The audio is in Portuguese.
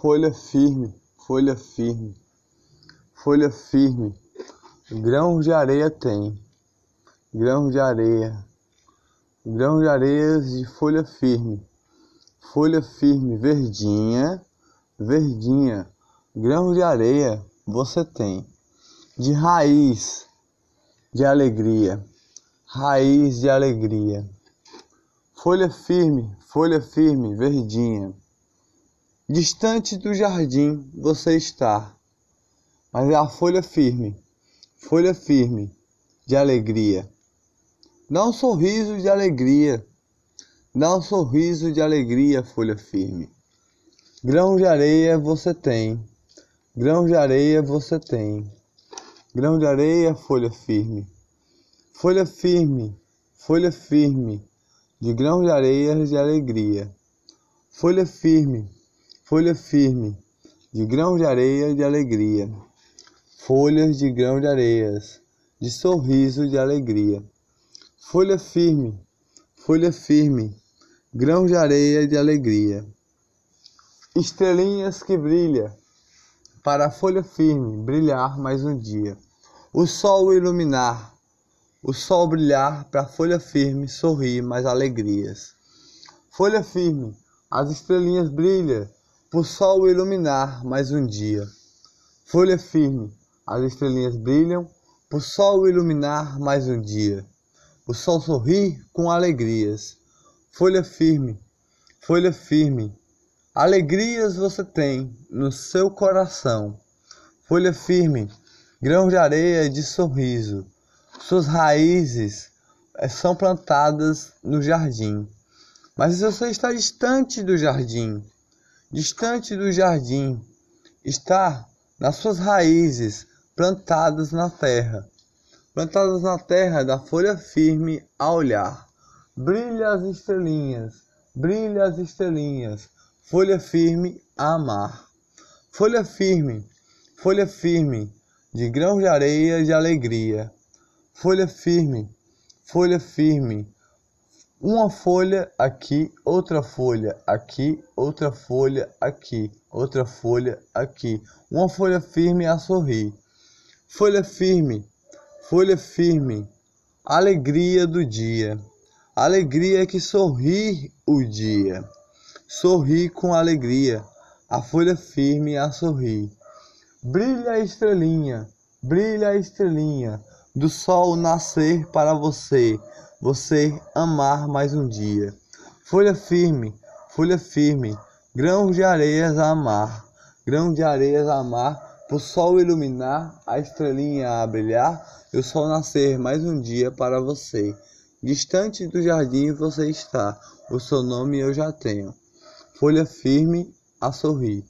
folha firme, folha firme, folha firme, grãos de areia tem, grãos de areia, grãos de areia de folha firme, folha firme, verdinha, verdinha, grãos de areia você tem, de raiz de alegria, raiz de alegria, folha firme, folha firme, verdinha. Distante do jardim você está, mas é a folha firme, folha firme de alegria. Dá um sorriso de alegria, dá um sorriso de alegria, folha firme. Grão de areia você tem, grão de areia você tem, grão de areia, folha firme, folha firme, folha firme, de grão de areia de alegria, folha firme folha firme, de grão de areia de alegria, folhas de grão de areias, de sorriso de alegria, folha firme, folha firme, grão de areia de alegria, estrelinhas que brilha, para a folha firme brilhar mais um dia, o sol iluminar, o sol brilhar para a folha firme sorrir mais alegrias. Folha firme, as estrelinhas brilham por sol iluminar mais um dia. Folha firme, as estrelinhas brilham, por sol iluminar mais um dia. O sol sorri com alegrias. Folha firme, folha firme, alegrias você tem no seu coração. Folha firme, grão de areia de sorriso. Suas raízes eh, são plantadas no jardim. Mas você está distante do jardim distante do jardim, está nas suas raízes plantadas na terra, plantadas na terra da folha firme a olhar. Brilha as estrelinhas, brilha as estrelinhas, folha firme a amar. Folha firme, folha firme, de grãos de areia de alegria. Folha firme, folha firme, uma folha aqui, outra folha aqui, outra folha aqui, outra folha aqui, uma folha firme a sorrir. Folha firme, folha firme, alegria do dia, alegria que sorri o dia, sorri com alegria, a folha firme a sorrir. Brilha a estrelinha, brilha a estrelinha, do sol nascer para você você amar mais um dia. Folha firme, folha firme, grãos de areias a amar, grão de areias a amar, o sol iluminar, a estrelinha a brilhar, e o sol nascer mais um dia para você. Distante do jardim você está, o seu nome eu já tenho. Folha firme a sorrir.